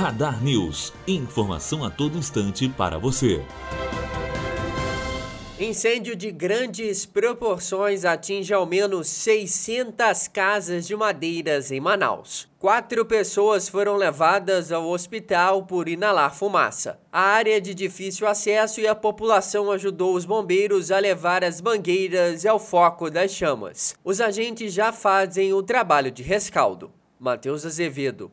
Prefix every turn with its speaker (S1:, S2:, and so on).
S1: Radar News. Informação a todo instante para você.
S2: Incêndio de grandes proporções atinge ao menos 600 casas de madeiras em Manaus. Quatro pessoas foram levadas ao hospital por inalar fumaça. A área de difícil acesso e a população ajudou os bombeiros a levar as mangueiras ao foco das chamas. Os agentes já fazem o trabalho de rescaldo. Matheus Azevedo,